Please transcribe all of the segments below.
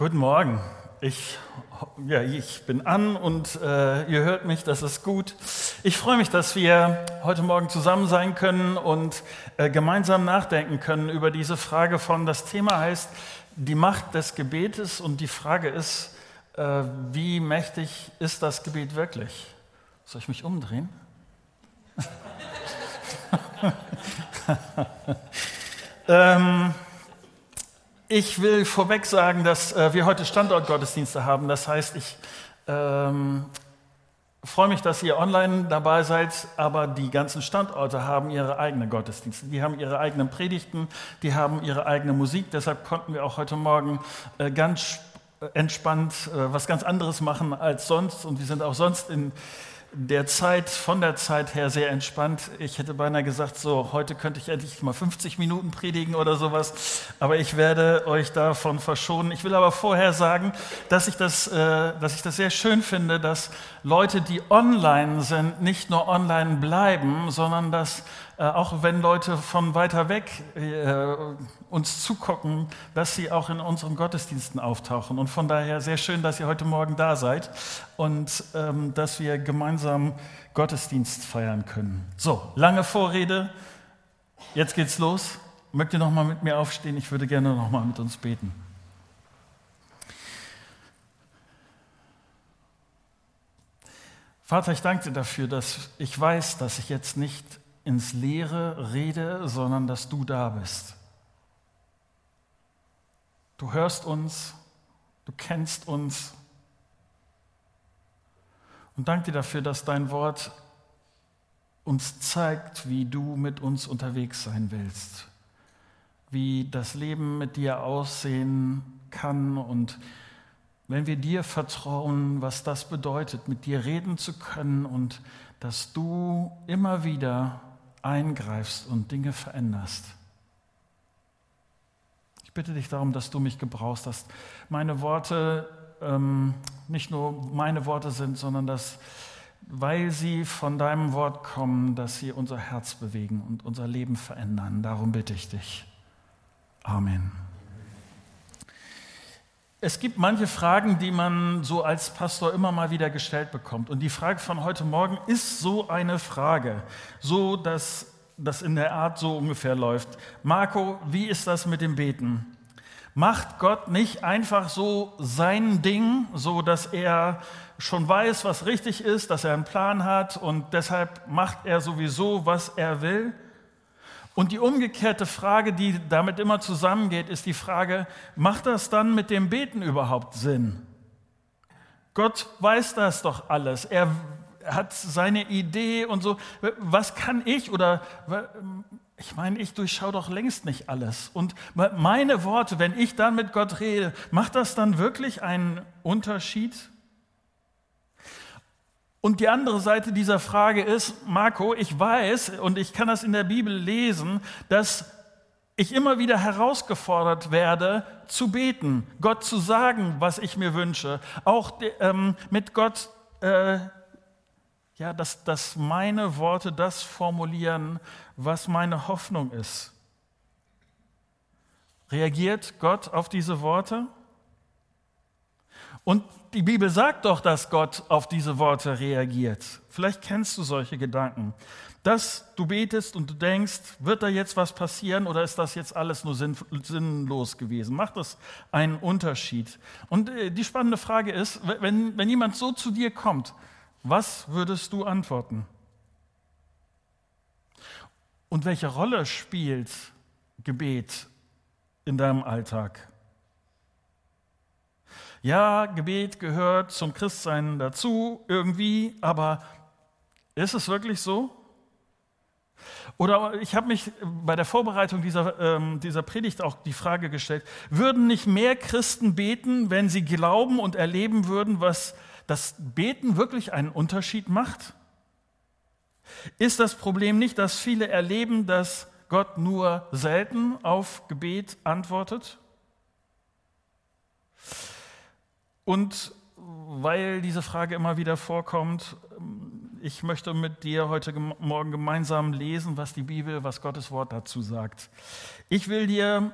Guten Morgen. Ich, ja, ich bin an und äh, ihr hört mich, das ist gut. Ich freue mich, dass wir heute Morgen zusammen sein können und äh, gemeinsam nachdenken können über diese Frage von, das Thema heißt die Macht des Gebetes und die Frage ist, äh, wie mächtig ist das Gebet wirklich? Soll ich mich umdrehen? ähm, ich will vorweg sagen, dass äh, wir heute Standortgottesdienste haben. Das heißt, ich ähm, freue mich, dass ihr online dabei seid, aber die ganzen Standorte haben ihre eigenen Gottesdienste. Die haben ihre eigenen Predigten, die haben ihre eigene Musik. Deshalb konnten wir auch heute Morgen äh, ganz entspannt äh, was ganz anderes machen als sonst. Und wir sind auch sonst in der Zeit, von der Zeit her sehr entspannt. Ich hätte beinahe gesagt, so, heute könnte ich endlich mal 50 Minuten predigen oder sowas, aber ich werde euch davon verschonen. Ich will aber vorher sagen, dass ich das, äh, dass ich das sehr schön finde, dass Leute, die online sind, nicht nur online bleiben, sondern dass äh, auch wenn Leute von weiter weg äh, uns zugucken, dass sie auch in unseren Gottesdiensten auftauchen. Und von daher sehr schön, dass ihr heute Morgen da seid und ähm, dass wir gemeinsam Gottesdienst feiern können. So, lange Vorrede. Jetzt geht's los. Mögt ihr noch mal mit mir aufstehen? Ich würde gerne noch mal mit uns beten. Vater, ich danke dir dafür, dass ich weiß, dass ich jetzt nicht ins Leere rede, sondern dass du da bist. Du hörst uns, du kennst uns. Und danke dir dafür, dass dein Wort uns zeigt, wie du mit uns unterwegs sein willst, wie das Leben mit dir aussehen kann und wenn wir dir vertrauen, was das bedeutet, mit dir reden zu können und dass du immer wieder eingreifst und Dinge veränderst. Ich bitte dich darum, dass du mich gebrauchst, dass meine Worte ähm, nicht nur meine Worte sind, sondern dass, weil sie von deinem Wort kommen, dass sie unser Herz bewegen und unser Leben verändern. Darum bitte ich dich. Amen. Es gibt manche Fragen, die man so als Pastor immer mal wieder gestellt bekommt. Und die Frage von heute Morgen ist so eine Frage, so dass das in der Art so ungefähr läuft. Marco, wie ist das mit dem Beten? Macht Gott nicht einfach so sein Ding, so dass er schon weiß, was richtig ist, dass er einen Plan hat und deshalb macht er sowieso, was er will? Und die umgekehrte Frage, die damit immer zusammengeht, ist die Frage, macht das dann mit dem Beten überhaupt Sinn? Gott weiß das doch alles. Er hat seine Idee und so. Was kann ich oder ich meine, ich durchschaue doch längst nicht alles. Und meine Worte, wenn ich dann mit Gott rede, macht das dann wirklich einen Unterschied? Und die andere Seite dieser Frage ist, Marco, ich weiß und ich kann das in der Bibel lesen, dass ich immer wieder herausgefordert werde, zu beten, Gott zu sagen, was ich mir wünsche, auch ähm, mit Gott, äh, ja, dass, dass meine Worte das formulieren, was meine Hoffnung ist. Reagiert Gott auf diese Worte? Und die Bibel sagt doch, dass Gott auf diese Worte reagiert. Vielleicht kennst du solche Gedanken. Dass du betest und du denkst, wird da jetzt was passieren oder ist das jetzt alles nur sinnlos gewesen? Macht das einen Unterschied? Und äh, die spannende Frage ist, wenn, wenn jemand so zu dir kommt, was würdest du antworten? Und welche Rolle spielt Gebet in deinem Alltag? Ja, Gebet gehört zum Christsein dazu irgendwie, aber ist es wirklich so? Oder ich habe mich bei der Vorbereitung dieser, ähm, dieser Predigt auch die Frage gestellt, würden nicht mehr Christen beten, wenn sie glauben und erleben würden, was das Beten wirklich einen Unterschied macht? Ist das Problem nicht, dass viele erleben, dass Gott nur selten auf Gebet antwortet? Und weil diese Frage immer wieder vorkommt, ich möchte mit dir heute Morgen gemeinsam lesen, was die Bibel, was Gottes Wort dazu sagt. Ich will dir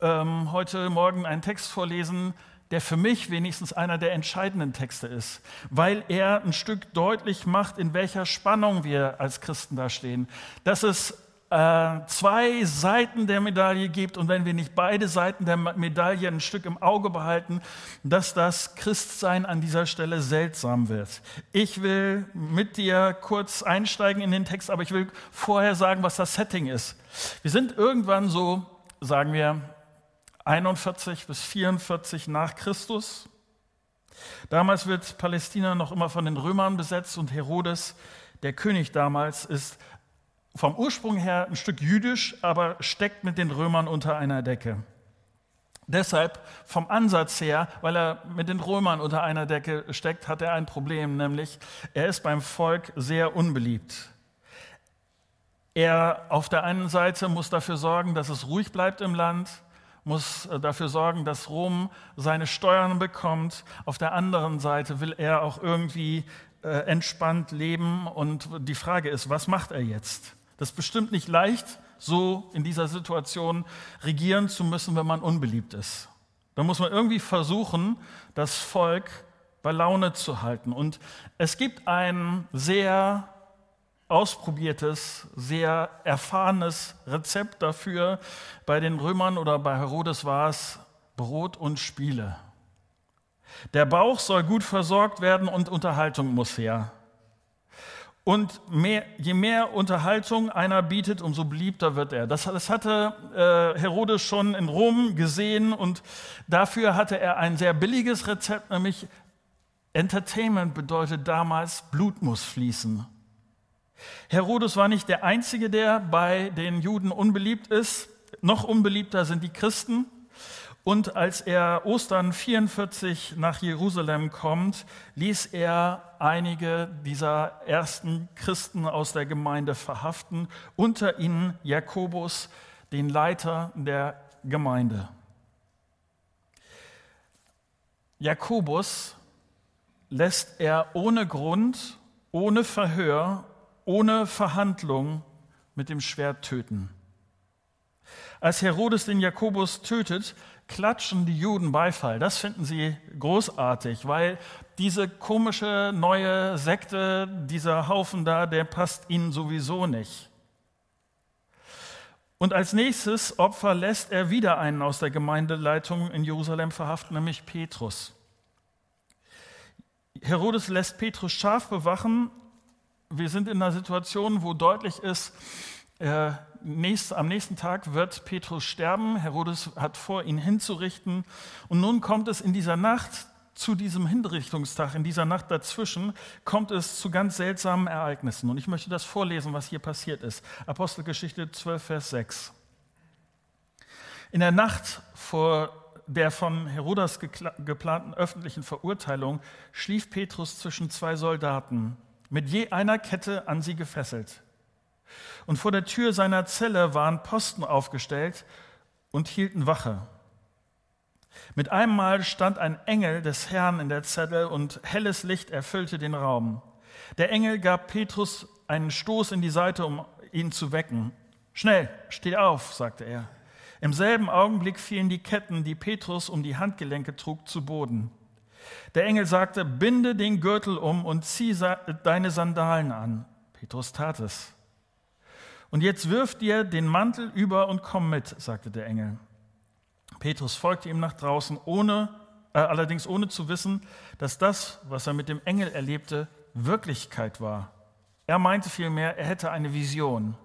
ähm, heute Morgen einen Text vorlesen, der für mich wenigstens einer der entscheidenden Texte ist, weil er ein Stück deutlich macht, in welcher Spannung wir als Christen da stehen. Dass es zwei Seiten der Medaille gibt und wenn wir nicht beide Seiten der Medaille ein Stück im Auge behalten, dass das Christsein an dieser Stelle seltsam wird. Ich will mit dir kurz einsteigen in den Text, aber ich will vorher sagen, was das Setting ist. Wir sind irgendwann so, sagen wir, 41 bis 44 nach Christus. Damals wird Palästina noch immer von den Römern besetzt und Herodes, der König damals, ist vom Ursprung her ein Stück jüdisch, aber steckt mit den Römern unter einer Decke. Deshalb vom Ansatz her, weil er mit den Römern unter einer Decke steckt, hat er ein Problem, nämlich er ist beim Volk sehr unbeliebt. Er auf der einen Seite muss dafür sorgen, dass es ruhig bleibt im Land, muss dafür sorgen, dass Rom seine Steuern bekommt. Auf der anderen Seite will er auch irgendwie äh, entspannt leben. Und die Frage ist, was macht er jetzt? Das ist bestimmt nicht leicht, so in dieser Situation regieren zu müssen, wenn man unbeliebt ist. Da muss man irgendwie versuchen, das Volk bei Laune zu halten. Und es gibt ein sehr ausprobiertes, sehr erfahrenes Rezept dafür. Bei den Römern oder bei Herodes war es Brot und Spiele. Der Bauch soll gut versorgt werden und Unterhaltung muss her. Und mehr, je mehr Unterhaltung einer bietet, umso beliebter wird er. Das, das hatte äh, Herodes schon in Rom gesehen und dafür hatte er ein sehr billiges Rezept, nämlich Entertainment bedeutet damals, Blut muss fließen. Herodes war nicht der Einzige, der bei den Juden unbeliebt ist. Noch unbeliebter sind die Christen. Und als er Ostern 44 nach Jerusalem kommt, ließ er einige dieser ersten Christen aus der Gemeinde verhaften, unter ihnen Jakobus, den Leiter der Gemeinde. Jakobus lässt er ohne Grund, ohne Verhör, ohne Verhandlung mit dem Schwert töten. Als Herodes den Jakobus tötet, klatschen die Juden Beifall. Das finden sie großartig, weil diese komische neue Sekte, dieser Haufen da, der passt ihnen sowieso nicht. Und als nächstes Opfer lässt er wieder einen aus der Gemeindeleitung in Jerusalem verhaften, nämlich Petrus. Herodes lässt Petrus scharf bewachen. Wir sind in einer Situation, wo deutlich ist, äh, nächst, am nächsten Tag wird Petrus sterben. Herodes hat vor, ihn hinzurichten. Und nun kommt es in dieser Nacht zu diesem Hinrichtungstag, in dieser Nacht dazwischen, kommt es zu ganz seltsamen Ereignissen. Und ich möchte das vorlesen, was hier passiert ist. Apostelgeschichte 12, Vers 6. In der Nacht vor der von Herodas geplanten öffentlichen Verurteilung schlief Petrus zwischen zwei Soldaten, mit je einer Kette an sie gefesselt. Und vor der Tür seiner Zelle waren Posten aufgestellt und hielten Wache. Mit einem Mal stand ein Engel des Herrn in der Zelle und helles Licht erfüllte den Raum. Der Engel gab Petrus einen Stoß in die Seite, um ihn zu wecken. Schnell, steh auf, sagte er. Im selben Augenblick fielen die Ketten, die Petrus um die Handgelenke trug, zu Boden. Der Engel sagte, binde den Gürtel um und zieh deine Sandalen an. Petrus tat es. Und jetzt wirf dir den Mantel über und komm mit, sagte der Engel. Petrus folgte ihm nach draußen, ohne, äh, allerdings ohne zu wissen, dass das, was er mit dem Engel erlebte, Wirklichkeit war. Er meinte vielmehr, er hätte eine Vision.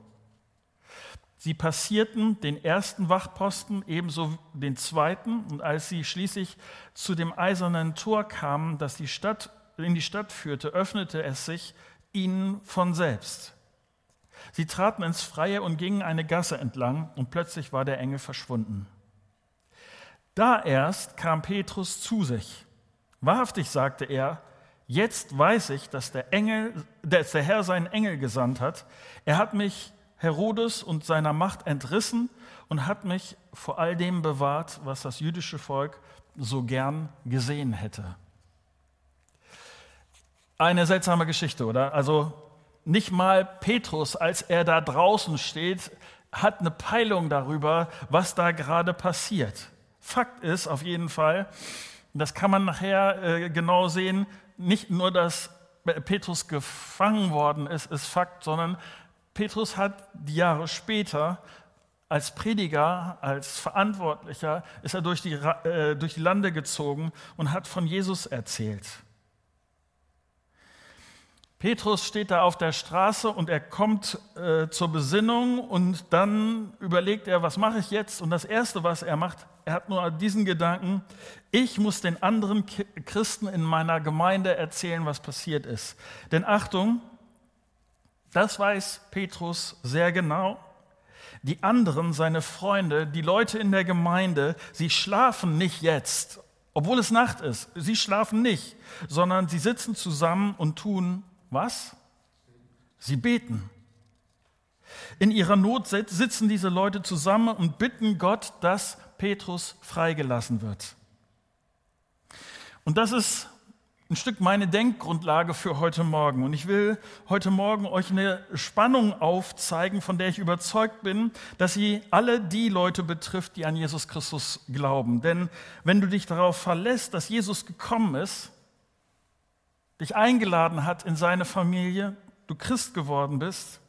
Sie passierten den ersten Wachposten, ebenso den zweiten, und als sie schließlich zu dem eisernen Tor kamen, das die Stadt, in die Stadt führte, öffnete es sich ihnen von selbst. Sie traten ins Freie und gingen eine Gasse entlang und plötzlich war der Engel verschwunden. Da erst kam Petrus zu sich. Wahrhaftig, sagte er, jetzt weiß ich, dass der, Engel, dass der Herr seinen Engel gesandt hat. Er hat mich Herodes und seiner Macht entrissen und hat mich vor all dem bewahrt, was das jüdische Volk so gern gesehen hätte. Eine seltsame Geschichte, oder? Also nicht mal Petrus, als er da draußen steht, hat eine Peilung darüber, was da gerade passiert. Fakt ist auf jeden Fall, Das kann man nachher äh, genau sehen. Nicht nur, dass Petrus gefangen worden ist, ist Fakt, sondern Petrus hat die Jahre später als Prediger, als Verantwortlicher, ist er durch die, äh, durch die Lande gezogen und hat von Jesus erzählt. Petrus steht da auf der Straße und er kommt äh, zur Besinnung und dann überlegt er, was mache ich jetzt? Und das Erste, was er macht, er hat nur diesen Gedanken, ich muss den anderen Christen in meiner Gemeinde erzählen, was passiert ist. Denn Achtung, das weiß Petrus sehr genau. Die anderen, seine Freunde, die Leute in der Gemeinde, sie schlafen nicht jetzt, obwohl es Nacht ist. Sie schlafen nicht, sondern sie sitzen zusammen und tun was? Sie beten. In ihrer Not sitzen diese Leute zusammen und bitten Gott, dass Petrus freigelassen wird. Und das ist ein Stück meine Denkgrundlage für heute Morgen. Und ich will heute Morgen euch eine Spannung aufzeigen, von der ich überzeugt bin, dass sie alle die Leute betrifft, die an Jesus Christus glauben. Denn wenn du dich darauf verlässt, dass Jesus gekommen ist, dich eingeladen hat in seine Familie, du Christ geworden bist,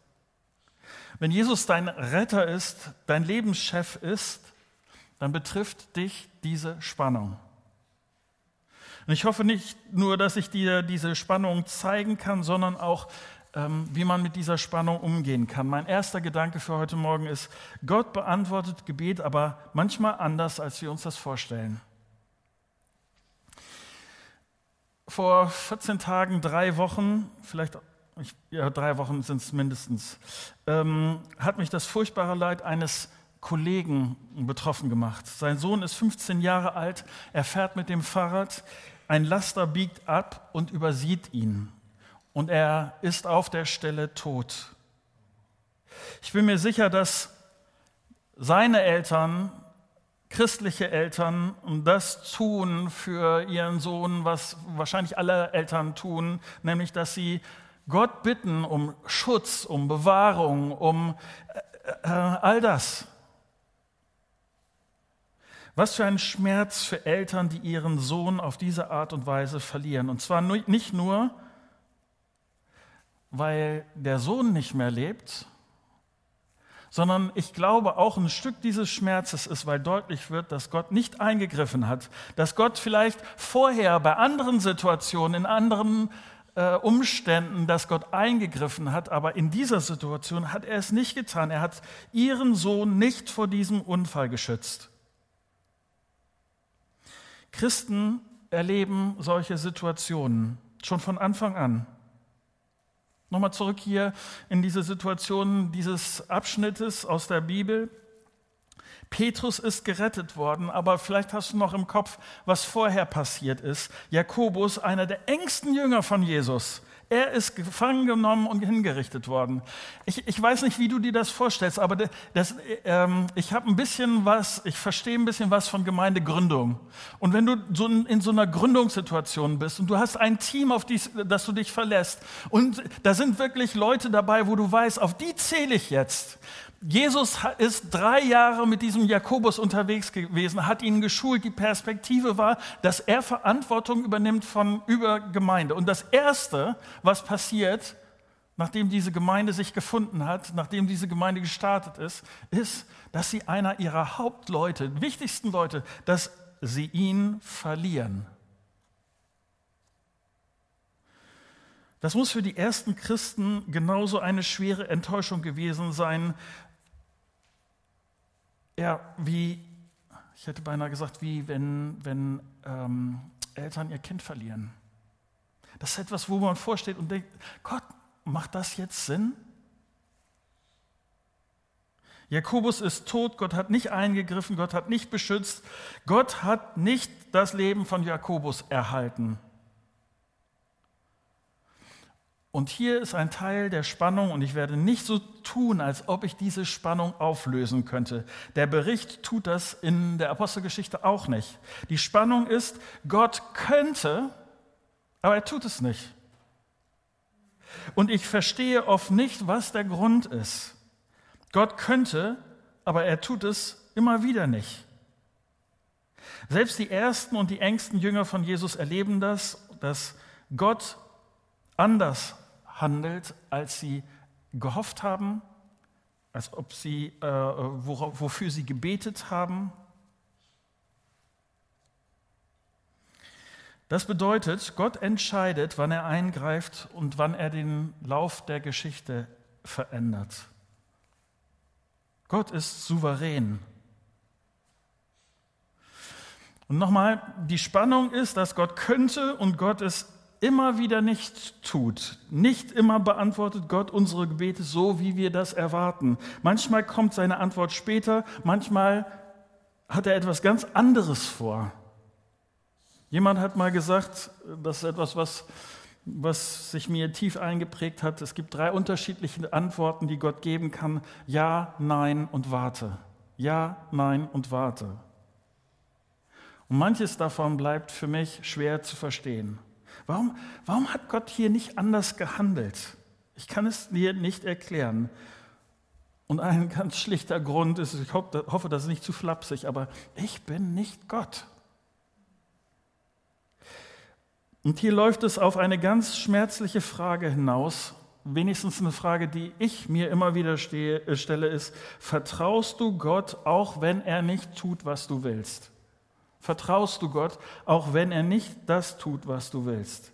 wenn Jesus dein Retter ist, dein Lebenschef ist, dann betrifft dich diese Spannung. Und ich hoffe nicht nur, dass ich dir diese Spannung zeigen kann, sondern auch, ähm, wie man mit dieser Spannung umgehen kann. Mein erster Gedanke für heute Morgen ist, Gott beantwortet Gebet, aber manchmal anders, als wir uns das vorstellen. Vor 14 Tagen, drei Wochen, vielleicht ja, drei Wochen sind es mindestens, ähm, hat mich das furchtbare Leid eines Kollegen betroffen gemacht. Sein Sohn ist 15 Jahre alt, er fährt mit dem Fahrrad, ein Laster biegt ab und übersieht ihn. Und er ist auf der Stelle tot. Ich bin mir sicher, dass seine Eltern christliche Eltern das tun für ihren Sohn, was wahrscheinlich alle Eltern tun, nämlich dass sie Gott bitten um Schutz, um Bewahrung, um äh, äh, all das. Was für ein Schmerz für Eltern, die ihren Sohn auf diese Art und Weise verlieren. Und zwar nicht nur, weil der Sohn nicht mehr lebt, sondern ich glaube auch ein Stück dieses Schmerzes ist, weil deutlich wird, dass Gott nicht eingegriffen hat, dass Gott vielleicht vorher bei anderen Situationen, in anderen äh, Umständen, dass Gott eingegriffen hat, aber in dieser Situation hat er es nicht getan. Er hat ihren Sohn nicht vor diesem Unfall geschützt. Christen erleben solche Situationen schon von Anfang an. Nochmal zurück hier in diese Situation dieses Abschnittes aus der Bibel. Petrus ist gerettet worden, aber vielleicht hast du noch im Kopf, was vorher passiert ist. Jakobus, einer der engsten Jünger von Jesus, er ist gefangen genommen und hingerichtet worden. Ich, ich weiß nicht, wie du dir das vorstellst, aber das, ähm, ich habe ein bisschen was, ich verstehe ein bisschen was von Gemeindegründung. Und wenn du so in, in so einer Gründungssituation bist und du hast ein Team, auf die, das du dich verlässt und da sind wirklich Leute dabei, wo du weißt, auf die zähle ich jetzt. Jesus ist drei Jahre mit diesem Jakobus unterwegs gewesen, hat ihn geschult. Die Perspektive war, dass er Verantwortung übernimmt von über Gemeinde. Und das Erste, was passiert, nachdem diese Gemeinde sich gefunden hat, nachdem diese Gemeinde gestartet ist, ist, dass sie einer ihrer Hauptleute, wichtigsten Leute, dass sie ihn verlieren. Das muss für die ersten Christen genauso eine schwere Enttäuschung gewesen sein, ja, wie, ich hätte beinahe gesagt, wie wenn, wenn ähm, Eltern ihr Kind verlieren. Das ist etwas, wo man vorsteht und denkt, Gott, macht das jetzt Sinn? Jakobus ist tot, Gott hat nicht eingegriffen, Gott hat nicht beschützt, Gott hat nicht das Leben von Jakobus erhalten. Und hier ist ein Teil der Spannung und ich werde nicht so tun, als ob ich diese Spannung auflösen könnte. Der Bericht tut das in der Apostelgeschichte auch nicht. Die Spannung ist, Gott könnte, aber er tut es nicht. Und ich verstehe oft nicht, was der Grund ist. Gott könnte, aber er tut es immer wieder nicht. Selbst die ersten und die engsten Jünger von Jesus erleben das, dass Gott anders handelt, als sie gehofft haben, als ob sie, äh, wofür sie gebetet haben. Das bedeutet, Gott entscheidet, wann er eingreift und wann er den Lauf der Geschichte verändert. Gott ist souverän. Und nochmal, die Spannung ist, dass Gott könnte und Gott es immer wieder nicht tut. Nicht immer beantwortet Gott unsere Gebete so, wie wir das erwarten. Manchmal kommt seine Antwort später, manchmal hat er etwas ganz anderes vor. Jemand hat mal gesagt, das ist etwas, was, was sich mir tief eingeprägt hat. Es gibt drei unterschiedliche Antworten, die Gott geben kann. Ja, nein und warte. Ja, nein und warte. Und manches davon bleibt für mich schwer zu verstehen. Warum, warum hat Gott hier nicht anders gehandelt? Ich kann es dir nicht erklären. Und ein ganz schlichter Grund ist, ich hoffe, das ist nicht zu flapsig, aber ich bin nicht Gott. Und hier läuft es auf eine ganz schmerzliche Frage hinaus, wenigstens eine Frage, die ich mir immer wieder stehe, äh, stelle, ist, vertraust du Gott, auch wenn er nicht tut, was du willst? Vertraust du Gott, auch wenn er nicht das tut, was du willst?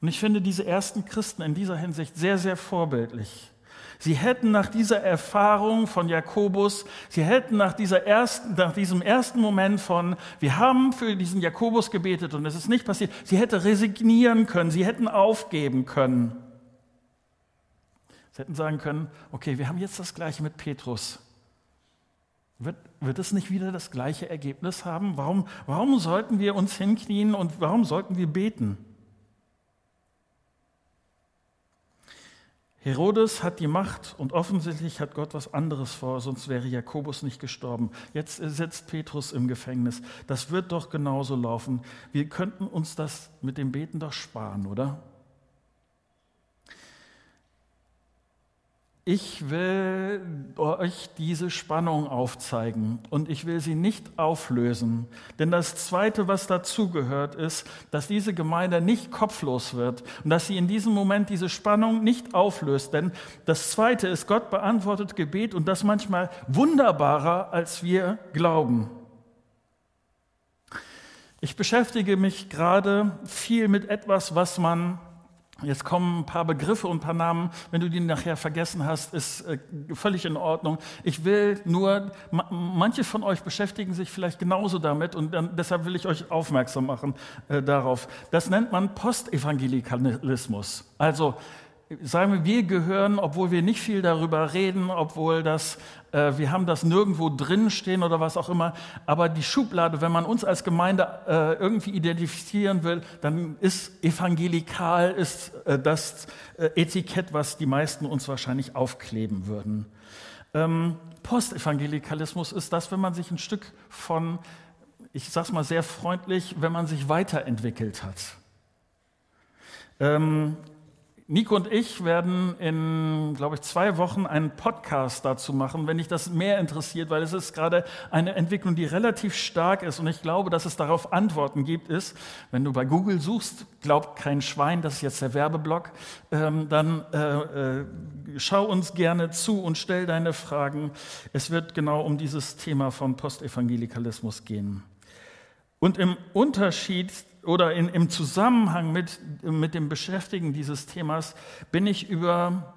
Und ich finde diese ersten Christen in dieser Hinsicht sehr, sehr vorbildlich. Sie hätten nach dieser Erfahrung von Jakobus, sie hätten nach, dieser ersten, nach diesem ersten Moment von, wir haben für diesen Jakobus gebetet und es ist nicht passiert, sie hätten resignieren können, sie hätten aufgeben können. Sie hätten sagen können, okay, wir haben jetzt das gleiche mit Petrus. Wird, wird es nicht wieder das gleiche Ergebnis haben? Warum, warum sollten wir uns hinknien und warum sollten wir beten? Herodes hat die Macht und offensichtlich hat Gott was anderes vor, sonst wäre Jakobus nicht gestorben. Jetzt sitzt Petrus im Gefängnis. Das wird doch genauso laufen. Wir könnten uns das mit dem Beten doch sparen, oder? Ich will euch diese Spannung aufzeigen und ich will sie nicht auflösen. Denn das Zweite, was dazugehört, ist, dass diese Gemeinde nicht kopflos wird und dass sie in diesem Moment diese Spannung nicht auflöst. Denn das Zweite ist, Gott beantwortet Gebet und das manchmal wunderbarer, als wir glauben. Ich beschäftige mich gerade viel mit etwas, was man Jetzt kommen ein paar Begriffe und ein paar Namen. Wenn du die nachher vergessen hast, ist äh, völlig in Ordnung. Ich will nur, manche von euch beschäftigen sich vielleicht genauso damit und dann, deshalb will ich euch aufmerksam machen äh, darauf. Das nennt man Postevangelikalismus. Also sagen wir, wir gehören, obwohl wir nicht viel darüber reden, obwohl das, äh, wir haben das nirgendwo drin stehen oder was auch immer, aber die Schublade, wenn man uns als Gemeinde äh, irgendwie identifizieren will, dann ist evangelikal, ist äh, das äh, Etikett, was die meisten uns wahrscheinlich aufkleben würden. Ähm, Postevangelikalismus ist das, wenn man sich ein Stück von, ich sag's mal sehr freundlich, wenn man sich weiterentwickelt hat. Ähm, Nico und ich werden in, glaube ich, zwei Wochen einen Podcast dazu machen, wenn dich das mehr interessiert, weil es ist gerade eine Entwicklung, die relativ stark ist und ich glaube, dass es darauf Antworten gibt, ist, wenn du bei Google suchst, glaubt kein Schwein, das ist jetzt der Werbeblock, ähm, dann äh, äh, schau uns gerne zu und stell deine Fragen. Es wird genau um dieses Thema von Postevangelikalismus gehen. Und im Unterschied oder in, im Zusammenhang mit, mit dem Beschäftigen dieses Themas bin ich über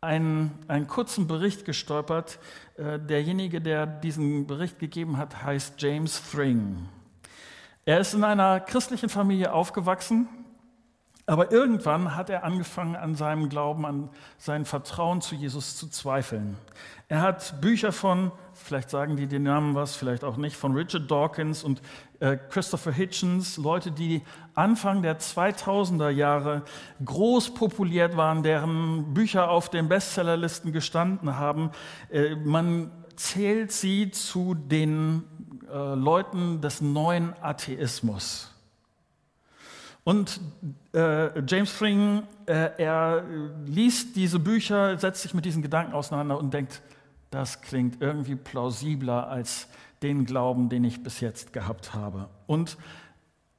einen, einen kurzen Bericht gestolpert. Äh, derjenige, der diesen Bericht gegeben hat, heißt James Thring. Er ist in einer christlichen Familie aufgewachsen, aber irgendwann hat er angefangen, an seinem Glauben, an sein Vertrauen zu Jesus zu zweifeln. Er hat Bücher von, vielleicht sagen die den Namen was, vielleicht auch nicht, von Richard Dawkins und äh, Christopher Hitchens, Leute, die Anfang der 2000er Jahre groß populiert waren, deren Bücher auf den Bestsellerlisten gestanden haben. Äh, man zählt sie zu den äh, Leuten des neuen Atheismus. Und äh, James Fring, äh, er liest diese Bücher, setzt sich mit diesen Gedanken auseinander und denkt, das klingt irgendwie plausibler als den Glauben, den ich bis jetzt gehabt habe. Und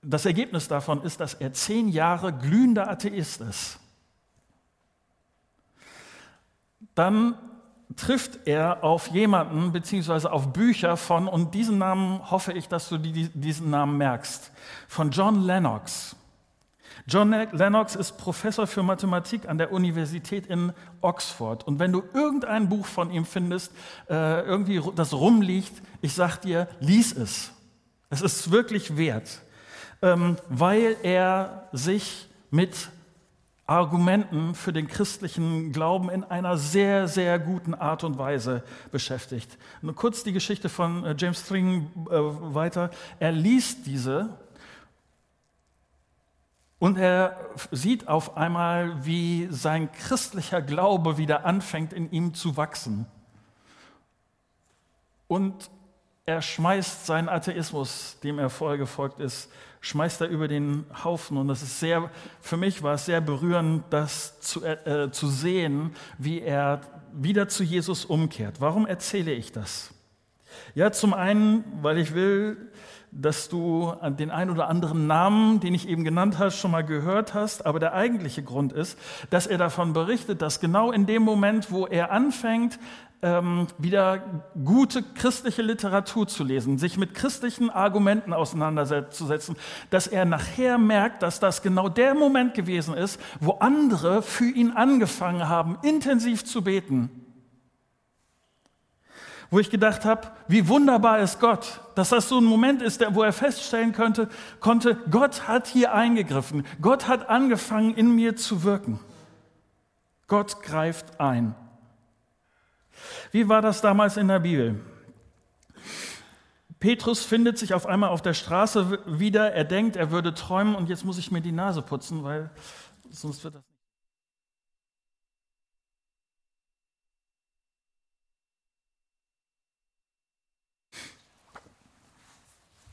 das Ergebnis davon ist, dass er zehn Jahre glühender Atheist ist. Dann trifft er auf jemanden beziehungsweise auf Bücher von, und diesen Namen hoffe ich, dass du diesen Namen merkst, von John Lennox. John Lennox ist Professor für Mathematik an der Universität in Oxford. Und wenn du irgendein Buch von ihm findest, äh, irgendwie das rumliegt, ich sag dir, lies es. Es ist wirklich wert, ähm, weil er sich mit Argumenten für den christlichen Glauben in einer sehr, sehr guten Art und Weise beschäftigt. Nur kurz die Geschichte von äh, James String äh, weiter. Er liest diese und er sieht auf einmal, wie sein christlicher Glaube wieder anfängt in ihm zu wachsen. Und er schmeißt seinen Atheismus, dem er vorher gefolgt ist, schmeißt er über den Haufen. Und das ist sehr, für mich war es sehr berührend, das zu, äh, zu sehen, wie er wieder zu Jesus umkehrt. Warum erzähle ich das? Ja, zum einen, weil ich will, dass du den ein oder anderen Namen, den ich eben genannt habe, schon mal gehört hast. Aber der eigentliche Grund ist, dass er davon berichtet, dass genau in dem Moment, wo er anfängt, ähm, wieder gute christliche Literatur zu lesen, sich mit christlichen Argumenten auseinanderzusetzen, dass er nachher merkt, dass das genau der Moment gewesen ist, wo andere für ihn angefangen haben, intensiv zu beten wo ich gedacht habe, wie wunderbar ist Gott, dass das so ein Moment ist, wo er feststellen könnte, konnte, Gott hat hier eingegriffen, Gott hat angefangen in mir zu wirken. Gott greift ein. Wie war das damals in der Bibel? Petrus findet sich auf einmal auf der Straße wieder, er denkt, er würde träumen und jetzt muss ich mir die Nase putzen, weil sonst wird das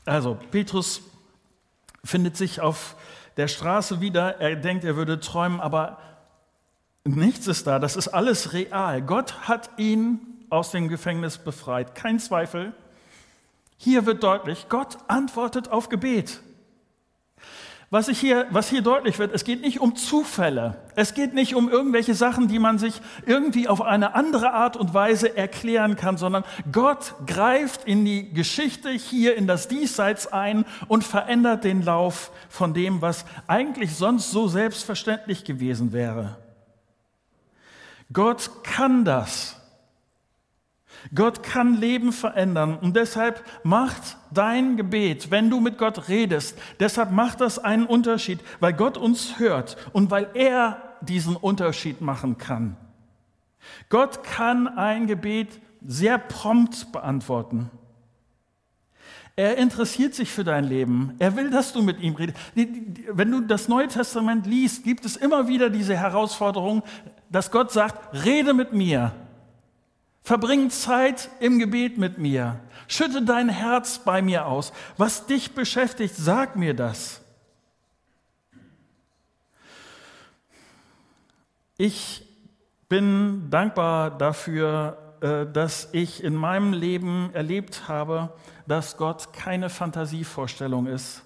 Also, Petrus findet sich auf der Straße wieder. Er denkt, er würde träumen, aber nichts ist da. Das ist alles real. Gott hat ihn aus dem Gefängnis befreit. Kein Zweifel. Hier wird deutlich, Gott antwortet auf Gebet. Was, ich hier, was hier deutlich wird, es geht nicht um Zufälle. Es geht nicht um irgendwelche Sachen, die man sich irgendwie auf eine andere Art und Weise erklären kann, sondern Gott greift in die Geschichte hier in das Diesseits ein und verändert den Lauf von dem, was eigentlich sonst so selbstverständlich gewesen wäre. Gott kann das. Gott kann Leben verändern und deshalb macht dein Gebet, wenn du mit Gott redest, deshalb macht das einen Unterschied, weil Gott uns hört und weil er diesen Unterschied machen kann. Gott kann ein Gebet sehr prompt beantworten. Er interessiert sich für dein Leben. Er will, dass du mit ihm redest. Wenn du das Neue Testament liest, gibt es immer wieder diese Herausforderung, dass Gott sagt, rede mit mir. Verbring Zeit im Gebet mit mir. Schütte dein Herz bei mir aus. Was dich beschäftigt, sag mir das. Ich bin dankbar dafür, äh, dass ich in meinem Leben erlebt habe, dass Gott keine Fantasievorstellung ist.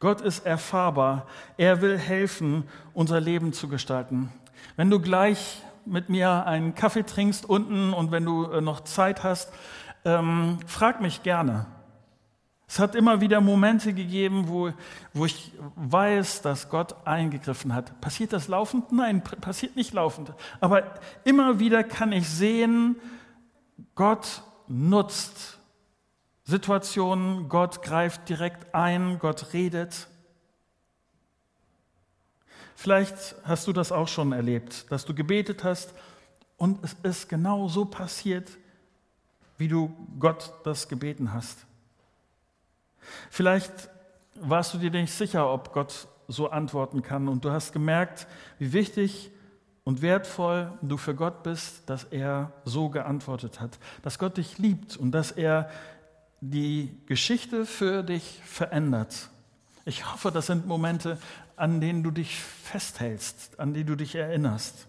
Gott ist erfahrbar. Er will helfen, unser Leben zu gestalten. Wenn du gleich mit mir einen Kaffee trinkst unten und wenn du äh, noch Zeit hast, ähm, frag mich gerne. Es hat immer wieder Momente gegeben, wo, wo ich weiß, dass Gott eingegriffen hat. Passiert das laufend? Nein, passiert nicht laufend. Aber immer wieder kann ich sehen, Gott nutzt Situationen, Gott greift direkt ein, Gott redet. Vielleicht hast du das auch schon erlebt, dass du gebetet hast und es ist genau so passiert, wie du Gott das gebeten hast. Vielleicht warst du dir nicht sicher, ob Gott so antworten kann und du hast gemerkt, wie wichtig und wertvoll du für Gott bist, dass er so geantwortet hat, dass Gott dich liebt und dass er die Geschichte für dich verändert. Ich hoffe, das sind Momente, an denen du dich festhältst, an die du dich erinnerst.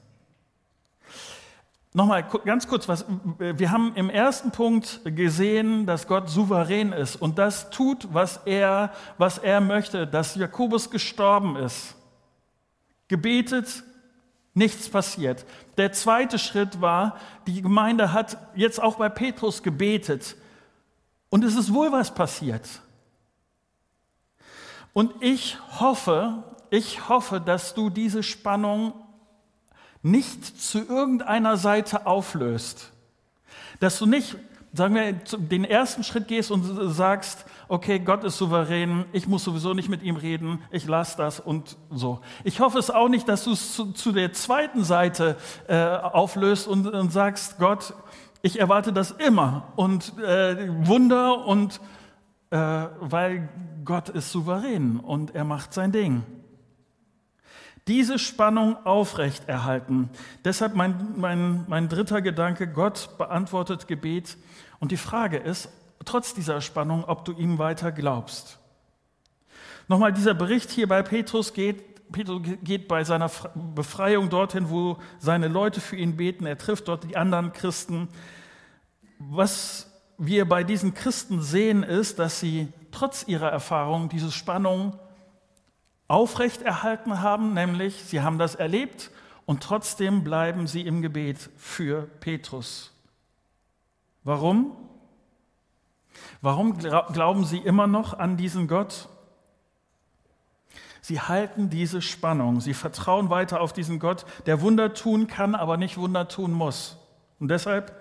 Nochmal ganz kurz, was, wir haben im ersten Punkt gesehen, dass Gott souverän ist und das tut, was er, was er möchte, dass Jakobus gestorben ist. Gebetet, nichts passiert. Der zweite Schritt war, die Gemeinde hat jetzt auch bei Petrus gebetet und es ist wohl was passiert. Und ich hoffe, ich hoffe, dass du diese Spannung nicht zu irgendeiner Seite auflöst. Dass du nicht, sagen wir, den ersten Schritt gehst und sagst, okay, Gott ist souverän, ich muss sowieso nicht mit ihm reden, ich lasse das und so. Ich hoffe es auch nicht, dass du es zu, zu der zweiten Seite äh, auflöst und, und, sagst, Gott, ich erwarte das immer und äh, Wunder und äh, weil Gott ist souverän und er macht sein Ding diese Spannung aufrechterhalten. Deshalb mein, mein, mein dritter Gedanke, Gott beantwortet Gebet. Und die Frage ist, trotz dieser Spannung, ob du ihm weiter glaubst. Nochmal, dieser Bericht hier bei Petrus geht, Petrus geht bei seiner Befreiung dorthin, wo seine Leute für ihn beten. Er trifft dort die anderen Christen. Was wir bei diesen Christen sehen, ist, dass sie trotz ihrer Erfahrung diese Spannung aufrechterhalten haben, nämlich sie haben das erlebt und trotzdem bleiben sie im Gebet für Petrus. Warum? Warum glauben sie immer noch an diesen Gott? Sie halten diese Spannung, sie vertrauen weiter auf diesen Gott, der Wunder tun kann, aber nicht Wunder tun muss. Und deshalb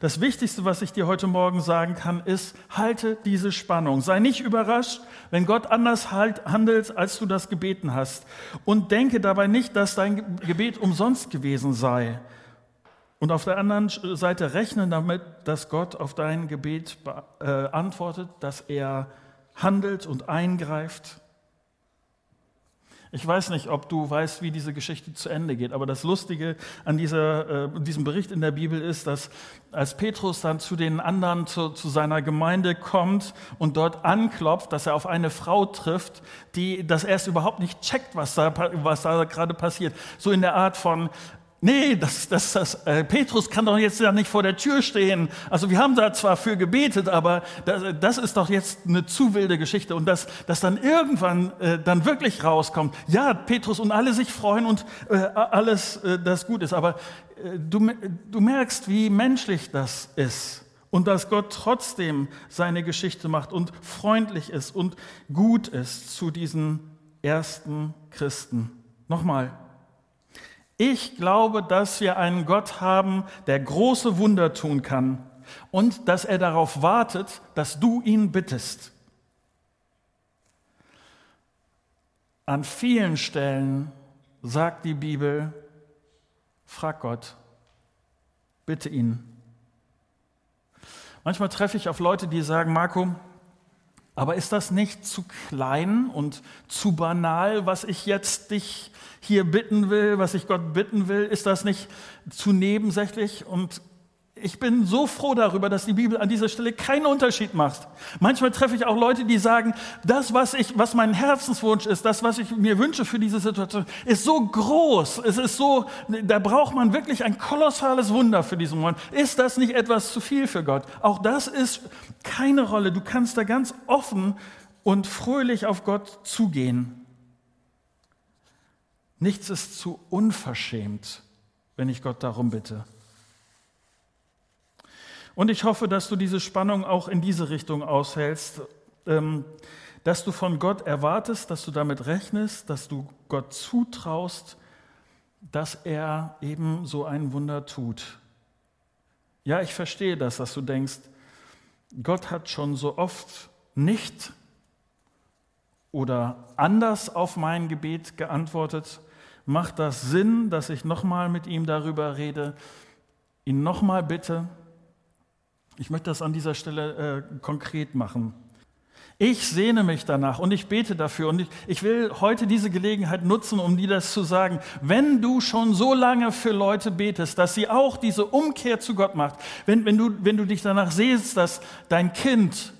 das Wichtigste, was ich dir heute Morgen sagen kann, ist, halte diese Spannung. Sei nicht überrascht, wenn Gott anders halt, handelt, als du das gebeten hast. Und denke dabei nicht, dass dein Gebet umsonst gewesen sei. Und auf der anderen Seite rechne damit, dass Gott auf dein Gebet äh, antwortet, dass er handelt und eingreift. Ich weiß nicht, ob du weißt, wie diese Geschichte zu Ende geht, aber das Lustige an dieser, äh, diesem Bericht in der Bibel ist, dass als Petrus dann zu den anderen, zu, zu seiner Gemeinde kommt und dort anklopft, dass er auf eine Frau trifft, die das erst überhaupt nicht checkt, was da, was da gerade passiert. So in der Art von, Nee, das, das, das, äh, Petrus kann doch jetzt ja nicht vor der Tür stehen. Also wir haben da zwar für gebetet, aber das, das ist doch jetzt eine zu wilde Geschichte. Und dass, dass dann irgendwann äh, dann wirklich rauskommt, ja, Petrus und alle sich freuen und äh, alles äh, das gut ist. Aber äh, du, du merkst, wie menschlich das ist. Und dass Gott trotzdem seine Geschichte macht und freundlich ist und gut ist zu diesen ersten Christen. Nochmal, ich glaube, dass wir einen Gott haben, der große Wunder tun kann und dass er darauf wartet, dass du ihn bittest. An vielen Stellen sagt die Bibel, frag Gott, bitte ihn. Manchmal treffe ich auf Leute, die sagen, Marco, aber ist das nicht zu klein und zu banal, was ich jetzt dich hier bitten will, was ich Gott bitten will? Ist das nicht zu nebensächlich? Und ich bin so froh darüber, dass die Bibel an dieser Stelle keinen Unterschied macht. Manchmal treffe ich auch Leute, die sagen, das, was ich, was mein Herzenswunsch ist, das, was ich mir wünsche für diese Situation, ist so groß. Es ist so, da braucht man wirklich ein kolossales Wunder für diesen Moment. Ist das nicht etwas zu viel für Gott? Auch das ist keine Rolle. Du kannst da ganz offen und fröhlich auf Gott zugehen. Nichts ist zu unverschämt, wenn ich Gott darum bitte. Und ich hoffe, dass du diese Spannung auch in diese Richtung aushältst, ähm, dass du von Gott erwartest, dass du damit rechnest, dass du Gott zutraust, dass er eben so ein Wunder tut. Ja, ich verstehe das, dass du denkst, Gott hat schon so oft nicht oder anders auf mein Gebet geantwortet. Macht das Sinn, dass ich nochmal mit ihm darüber rede, ihn nochmal bitte? Ich möchte das an dieser Stelle äh, konkret machen. Ich sehne mich danach und ich bete dafür und ich, ich, will heute diese Gelegenheit nutzen, um dir das zu sagen. Wenn du schon so lange für Leute betest, dass sie auch diese Umkehr zu Gott macht, wenn, wenn, du, wenn du dich danach siehst, dass dein Kind,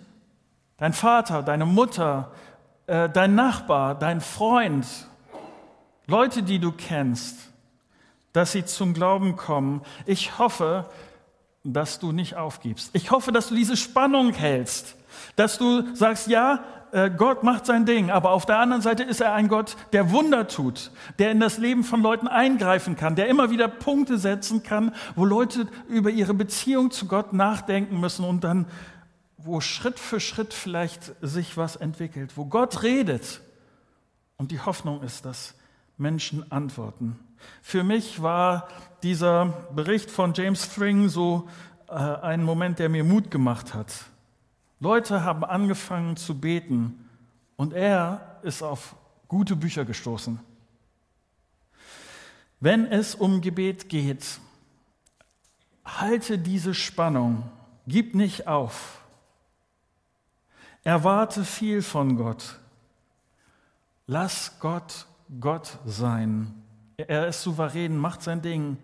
dein Vater, deine Mutter, äh, dein Nachbar, dein Freund, Leute, die du kennst, dass sie zum Glauben kommen. Ich hoffe, dass du nicht aufgibst. Ich hoffe, dass du diese Spannung hältst, dass du sagst, ja, äh, Gott macht sein Ding, aber auf der anderen Seite ist er ein Gott, der Wunder tut, der in das Leben von Leuten eingreifen kann, der immer wieder Punkte setzen kann, wo Leute über ihre Beziehung zu Gott nachdenken müssen und dann, wo Schritt für Schritt vielleicht sich was entwickelt, wo Gott redet. Und die Hoffnung ist, dass Menschen antworten. Für mich war dieser Bericht von James Thring so äh, ein Moment, der mir Mut gemacht hat. Leute haben angefangen zu beten und er ist auf gute Bücher gestoßen. Wenn es um Gebet geht, halte diese Spannung, gib nicht auf. Erwarte viel von Gott. Lass Gott Gott sein. Er ist souverän, macht sein Ding.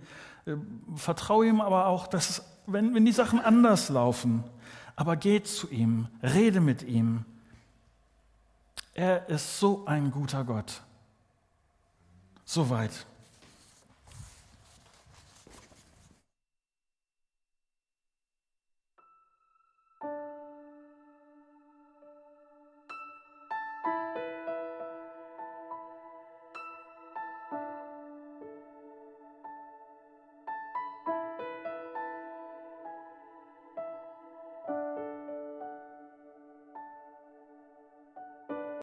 Äh, vertraue ihm aber auch, dass wenn, wenn die Sachen anders laufen, aber geht zu ihm, rede mit ihm. Er ist so ein guter Gott. Soweit.